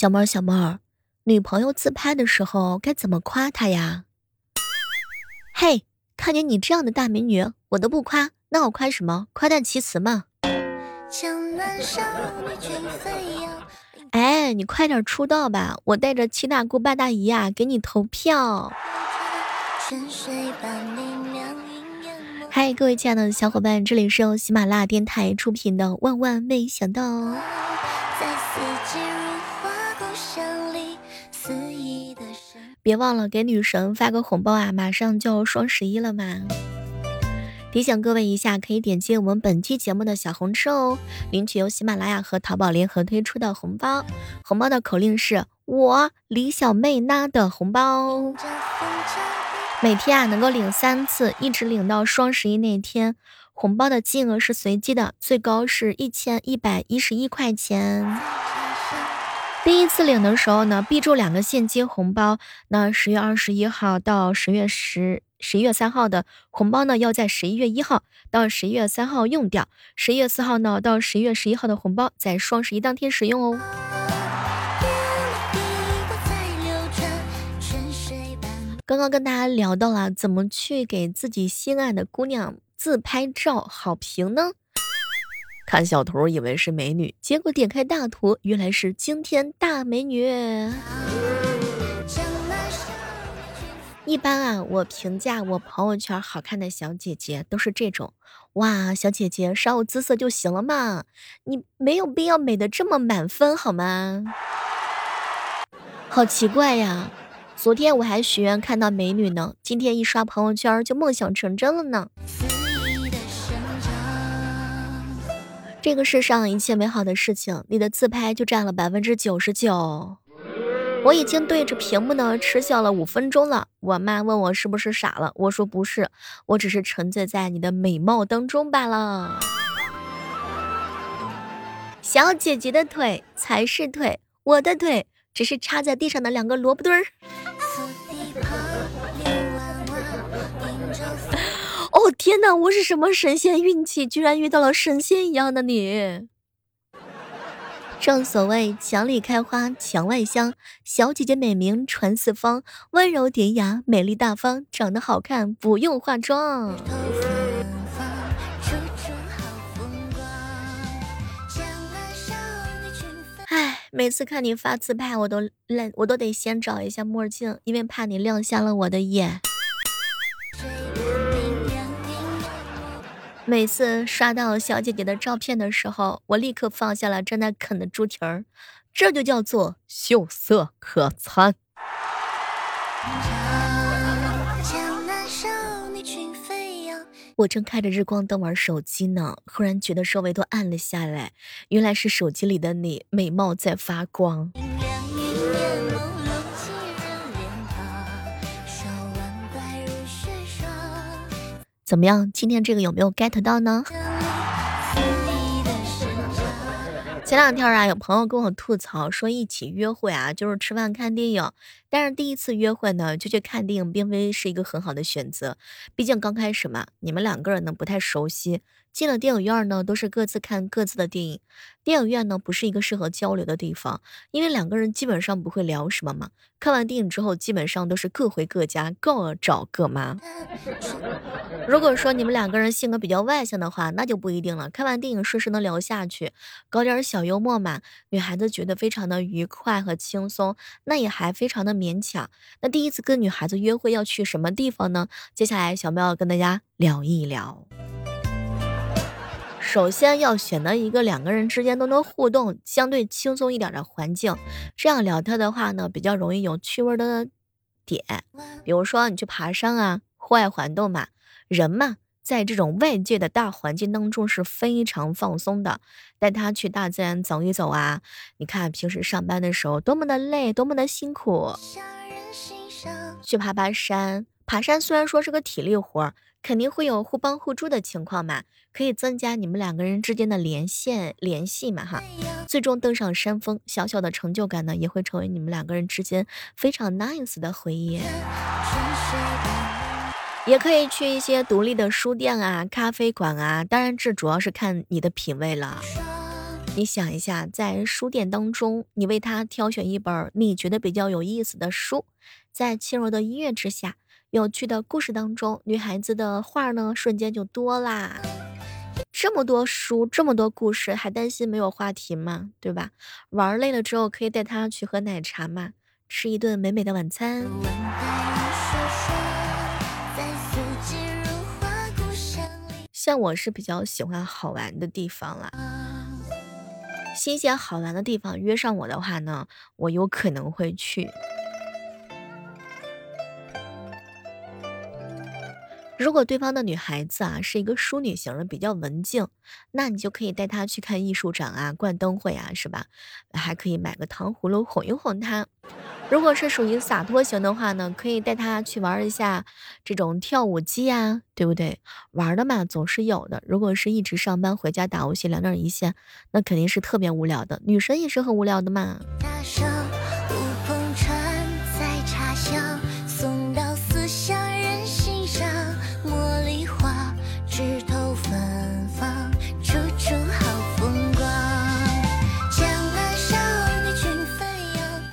小妹儿，小妹儿，女朋友自拍的时候该怎么夸她呀？嘿，看见你这样的大美女，我都不夸，那我夸什么？夸赞其词嘛。哎，你快点出道吧，我带着七大姑八大姨啊给你投票。嗨，各位亲爱的小伙伴，这里是由喜马拉雅电台出品的《万万没想到》。别忘了给女神发个红包啊！马上就双十一了嘛。提醒各位一下，可以点击我们本期节目的小红车哦，领取由喜马拉雅和淘宝联合推出的红包。红包的口令是我李小妹拿的红包。每天啊能够领三次，一直领到双十一那天。红包的金额是随机的，最高是一千一百一十一块钱。第一次领的时候呢，必注两个现金红包。那十月二十一号到十月十十一月三号的红包呢，要在十一月一号到十一月三号用掉。十一月四号呢到十一月十一号的红包，在双十一当天使用哦。刚刚跟大家聊到了怎么去给自己心爱的姑娘自拍照好评呢？看小图以为是美女，结果点开大图，原来是惊天大美女。一般啊，我评价我朋友圈好看的小姐姐都是这种，哇，小姐姐稍有姿色就行了嘛，你没有必要美的这么满分好吗？好奇怪呀。昨天我还许愿看到美女呢，今天一刷朋友圈就梦想成真了呢。这个世上一切美好的事情，你的自拍就占了百分之九十九。我已经对着屏幕呢嗤笑了五分钟了。我妈问我是不是傻了，我说不是，我只是沉醉在你的美貌当中罢了。小姐姐的腿才是腿，我的腿只是插在地上的两个萝卜墩儿。天哪！我是什么神仙运气，居然遇到了神仙一样的你。正所谓墙里开花墙外香，小姐姐美名传四方，温柔典雅，美丽大方，长得好看不用化妆。哎，每次看你发自拍，我都累，我都得先找一下墨镜，因为怕你亮瞎了我的眼。每次刷到小姐姐的照片的时候，我立刻放下了正在啃的猪蹄儿，这就叫做秀色可餐。我正开着日光灯玩手机呢，忽然觉得周围都暗了下来，原来是手机里的你美貌在发光。怎么样？今天这个有没有 get 到呢？前两天啊，有朋友跟我吐槽说，一起约会啊，就是吃饭看电影。但是第一次约会呢，就去看电影，并非是一个很好的选择。毕竟刚开始嘛，你们两个人呢不太熟悉。进了电影院呢，都是各自看各自的电影。电影院呢，不是一个适合交流的地方，因为两个人基本上不会聊什么嘛。看完电影之后，基本上都是各回各家，各找各妈。如果说你们两个人性格比较外向的话，那就不一定了。看完电影顺势能聊下去，搞点小幽默嘛，女孩子觉得非常的愉快和轻松，那也还非常的勉强。那第一次跟女孩子约会要去什么地方呢？接下来小喵要跟大家聊一聊。首先要选择一个两个人之间都能互动、相对轻松一点的环境，这样聊天的话呢，比较容易有趣味的点。比如说你去爬山啊，户外环动嘛，人嘛，在这种外界的大环境当中是非常放松的。带他去大自然走一走啊，你看平时上班的时候多么的累，多么的辛苦，去爬爬山。爬山虽然说是个体力活。肯定会有互帮互助的情况嘛，可以增加你们两个人之间的连线联系嘛哈。最终登上山峰，小小的成就感呢，也会成为你们两个人之间非常 nice 的回忆。也可以去一些独立的书店啊、咖啡馆啊，当然这主要是看你的品味了。你想一下，在书店当中，你为他挑选一本你觉得比较有意思的书，在轻柔的音乐之下，有趣的故事当中，女孩子的话呢，瞬间就多啦。这么多书，这么多故事，还担心没有话题吗？对吧？玩累了之后，可以带他去喝奶茶嘛，吃一顿美美的晚餐。像我是比较喜欢好玩的地方啦，新鲜好玩的地方约上我的话呢，我有可能会去。如果对方的女孩子啊是一个淑女型的，比较文静，那你就可以带她去看艺术展啊，逛灯会啊，是吧？还可以买个糖葫芦哄一哄她。如果是属于洒脱型的话呢，可以带她去玩一下这种跳舞机呀，对不对？玩的嘛总是有的。如果是一直上班回家打游戏两点一线，那肯定是特别无聊的。女生也是很无聊的嘛。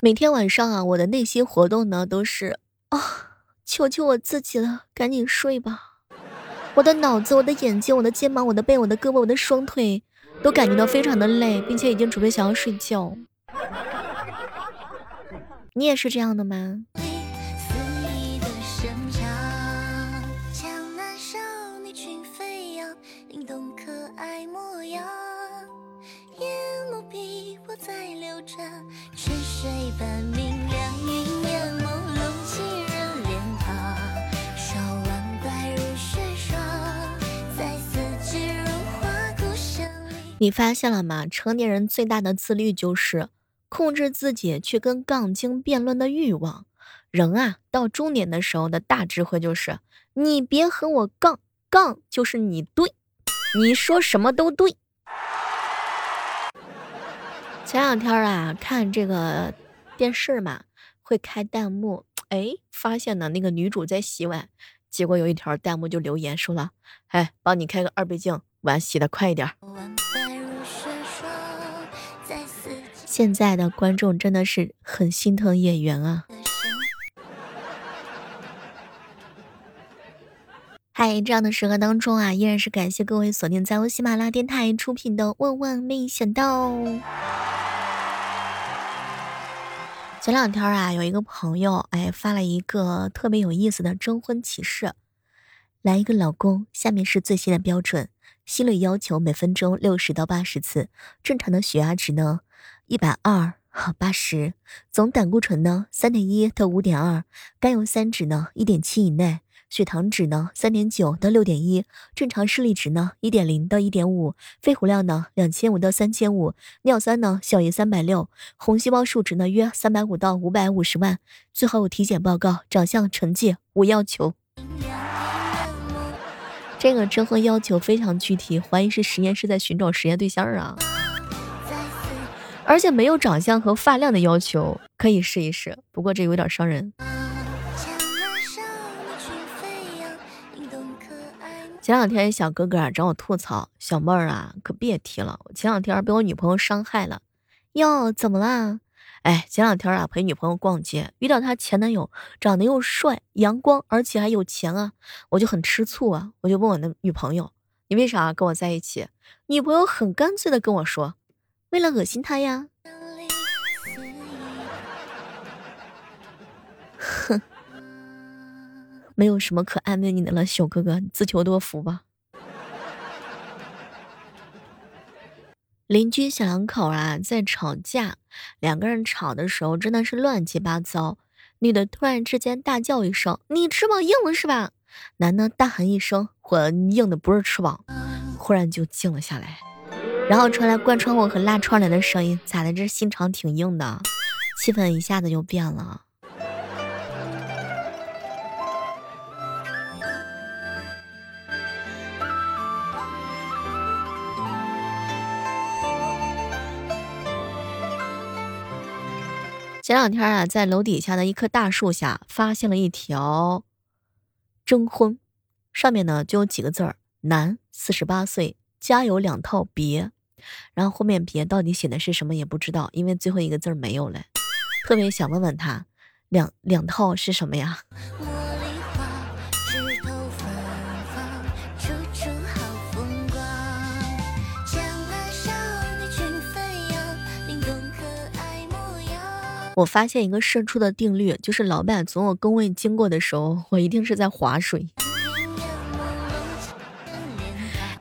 每天晚上啊，我的内心活动呢都是啊，求求我自己了，赶紧睡吧！我的脑子、我的眼睛、我的肩膀、我的背、我的胳膊、我的双腿，都感觉到非常的累，并且已经准备想要睡觉。你也是这样的吗？你发现了吗？成年人最大的自律就是控制自己去跟杠精辩论的欲望。人啊，到中年的时候的大智慧就是：你别和我杠，杠就是你对，你说什么都对。前两天啊，看这个电视嘛，会开弹幕，哎，发现呢那个女主在洗碗，结果有一条弹幕就留言说了：“哎，帮你开个二倍镜，碗洗的快一点。”现在的观众真的是很心疼演员啊！嗨，这样的时刻当中啊，依然是感谢各位锁定在由喜马拉雅电台出品的《万万没想到》。前两天啊，有一个朋友哎发了一个特别有意思的征婚启事，来一个老公，下面是最新的标准：心率要求每分钟六十到八十次，正常的血压值呢？一百二八十，总胆固醇呢三点一到五点二，甘油三酯呢一点七以内，血糖值呢三点九到六点一，正常视力值呢一点零到一点五，肺活量呢两千五到三千五，尿酸呢小于三百六，红细胞数值呢约三百五到五百五十万，最好有体检报告，长相成绩无要求。这个征婚要求非常具体，怀疑是实验室在寻找实验对象啊。而且没有长相和发量的要求，可以试一试。不过这有点伤人。前两天小哥哥找我吐槽，小妹儿啊，可别提了，我前两天被我女朋友伤害了。哟，怎么啦？哎，前两天啊陪女朋友逛街，遇到她前男友，长得又帅、阳光，而且还有钱啊，我就很吃醋啊，我就问我的女朋友，你为啥跟我在一起？女朋友很干脆的跟我说。为了恶心他呀！哼，没有什么可安慰你的了，小哥哥，自求多福吧。邻居小两口啊，在吵架，两个人吵的时候真的是乱七八糟。女的突然之间大叫一声：“你翅膀硬了是吧？”男的大喊一声：“我硬的不是翅膀。”忽然就静了下来。然后传来关窗户和拉窗帘的声音，咋的？这心肠挺硬的，气氛一下子就变了。前两天啊，在楼底下的一棵大树下，发现了一条征婚，上面呢就有几个字儿：男，四十八岁，家有两套别。然后后面别到底写的是什么也不知道，因为最后一个字儿没有了。特别想问问他，两两套是什么呀？我发现一个射出的定律，就是老板从我工位经过的时候，我一定是在划水。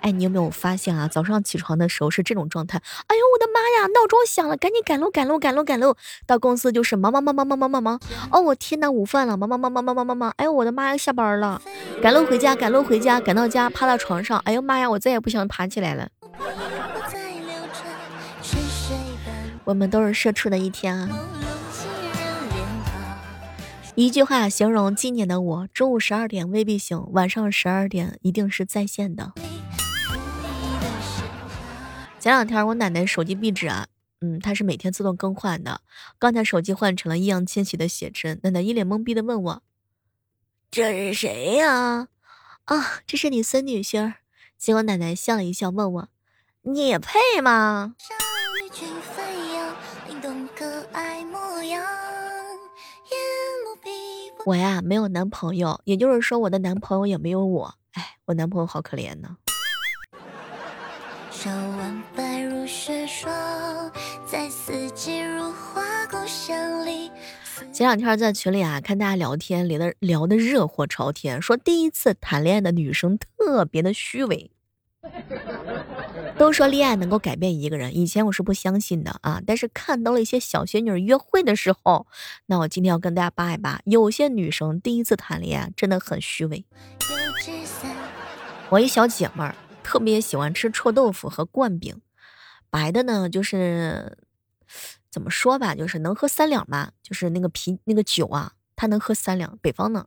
哎，你有没有发现啊？早上起床的时候是这种状态。哎呦，我的妈呀！闹钟响了，赶紧赶路，赶路，赶路，赶路。到公司就是忙忙忙忙忙忙忙忙。哦，我天呐，午饭了，忙忙忙忙忙忙忙忙。哎呦，我的妈呀，下班了，赶路回家，赶路回家，赶到家趴到床上。哎呦妈呀，我再也不想爬起来了。我们都是社畜的一天啊。一句话形容今年的我：中午十二点未必醒，晚上十二点一定是在线的。前两天我奶奶手机壁纸啊，嗯，它是每天自动更换的。刚才手机换成了易烊千玺的写真，奶奶一脸懵逼的问我：“这是谁呀？”啊，这是你孙女婿。结果奶奶笑了一笑，问我：“你也配吗？”我呀，没有男朋友，也就是说，我的男朋友也没有我。哎，我男朋友好可怜呢。前两天在群里啊，看大家聊天，聊的聊的热火朝天，说第一次谈恋爱的女生特别的虚伪。都说恋爱能够改变一个人，以前我是不相信的啊，但是看到了一些小仙女约会的时候，那我今天要跟大家扒一扒，有些女生第一次谈恋爱真的很虚伪。我一小姐妹儿特别喜欢吃臭豆腐和灌饼，白的呢就是怎么说吧，就是能喝三两吧，就是那个啤那个酒啊，她能喝三两。北方呢。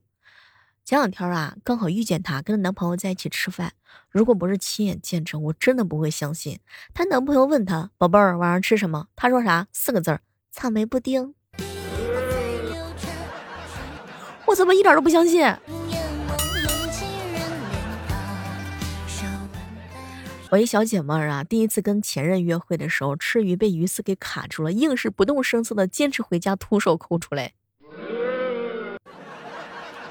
前两天啊，刚好遇见她跟她男朋友在一起吃饭。如果不是亲眼见证，我真的不会相信。她男朋友问她：“宝贝儿，晚上吃什么？”她说啥？四个字儿：草莓布丁。我怎么一点都不相信？我一小姐妹儿啊，第一次跟前任约会的时候，吃鱼被鱼刺给卡住了，硬是不动声色的坚持回家，徒手抠出来。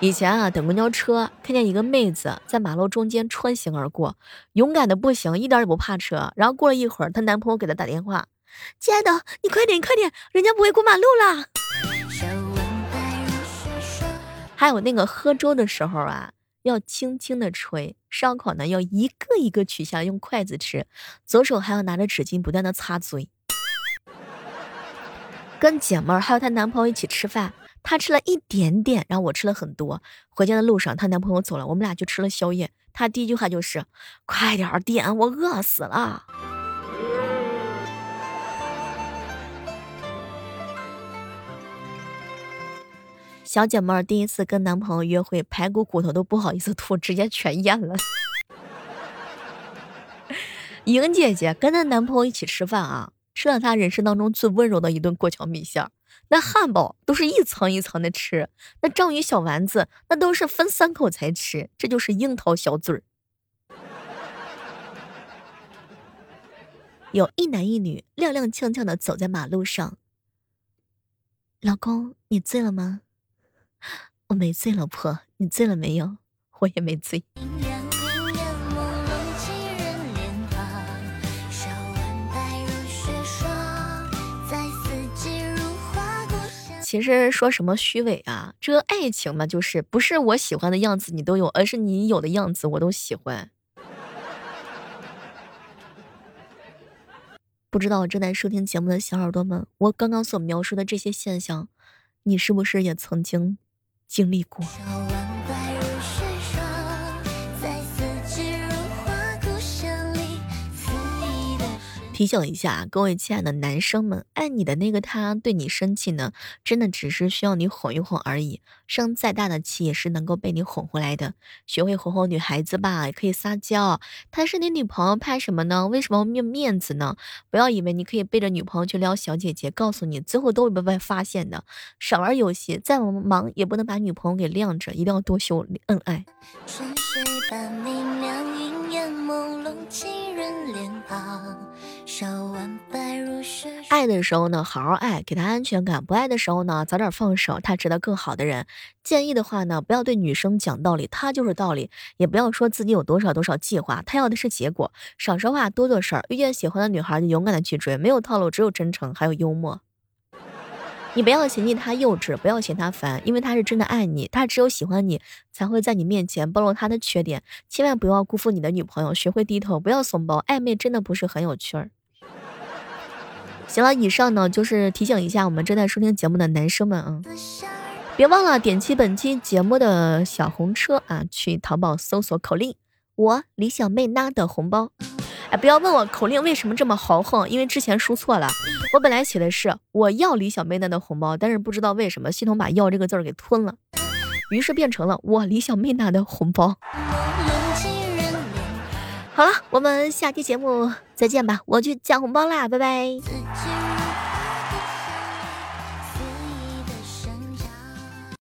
以前啊，等公交车，看见一个妹子在马路中间穿行而过，勇敢的不行，一点也不怕车。然后过了一会儿，她男朋友给她打电话：“亲爱的，你快点，你快点，人家不会过马路了。”还有那个喝粥的时候啊，要轻轻的吹；烧烤呢，要一个一个取下用筷子吃，左手还要拿着纸巾不断的擦嘴。跟姐妹儿还有她男朋友一起吃饭。她吃了一点点，然后我吃了很多。回家的路上，她男朋友走了，我们俩就吃了宵夜。她第一句话就是：“快点点，我饿死了。”小姐妹儿第一次跟男朋友约会，排骨骨头都不好意思吐，直接全咽了。莹姐姐跟她男朋友一起吃饭啊，吃了她人生当中最温柔的一顿过桥米线。那汉堡都是一层一层的吃，那章鱼小丸子那都是分三口才吃，这就是樱桃小嘴儿。有一男一女踉踉跄跄的走在马路上。老公，你醉了吗？我没醉，老婆，你醉了没有？我也没醉。其实说什么虚伪啊？这爱情嘛，就是不是我喜欢的样子你都有，而是你有的样子我都喜欢。不知道正在收听节目的小耳朵们，我刚刚所描述的这些现象，你是不是也曾经经历过？提醒一下各位亲爱的男生们，爱你的那个他对你生气呢，真的只是需要你哄一哄而已。生再大的气也是能够被你哄回来的。学会哄哄女孩子吧，也可以撒娇。她是你女朋友，怕什么呢？为什么面面子呢？不要以为你可以背着女朋友去撩小姐姐，告诉你最后都会被发现的。少玩游戏，再忙也不能把女朋友给晾着，一定要多秀恩爱。春水把明亮云烟朦胧，几人脸庞爱的时候呢，好好爱，给他安全感；不爱的时候呢，早点放手，他值得更好的人。建议的话呢，不要对女生讲道理，她就是道理；也不要说自己有多少多少计划，她要的是结果。少说话，多做事儿。遇见喜欢的女孩就勇敢的去追，没有套路，只有真诚，还有幽默。你不要嫌弃他幼稚，不要嫌他烦，因为他是真的爱你，他只有喜欢你，才会在你面前暴露他的缺点。千万不要辜负你的女朋友，学会低头，不要怂包，暧昧真的不是很有趣儿。行了，以上呢就是提醒一下我们正在收听节目的男生们啊，别忘了点击本期节目的小红车啊，去淘宝搜索口令“我李小妹拿的红包”。哎，不要问我口令为什么这么豪横，因为之前输错了。我本来写的是我要李小妹那的红包，但是不知道为什么系统把要这个字儿给吞了，于是变成了我李小妹那的红包。好了，我们下期节目再见吧，我去抢红包啦，拜拜。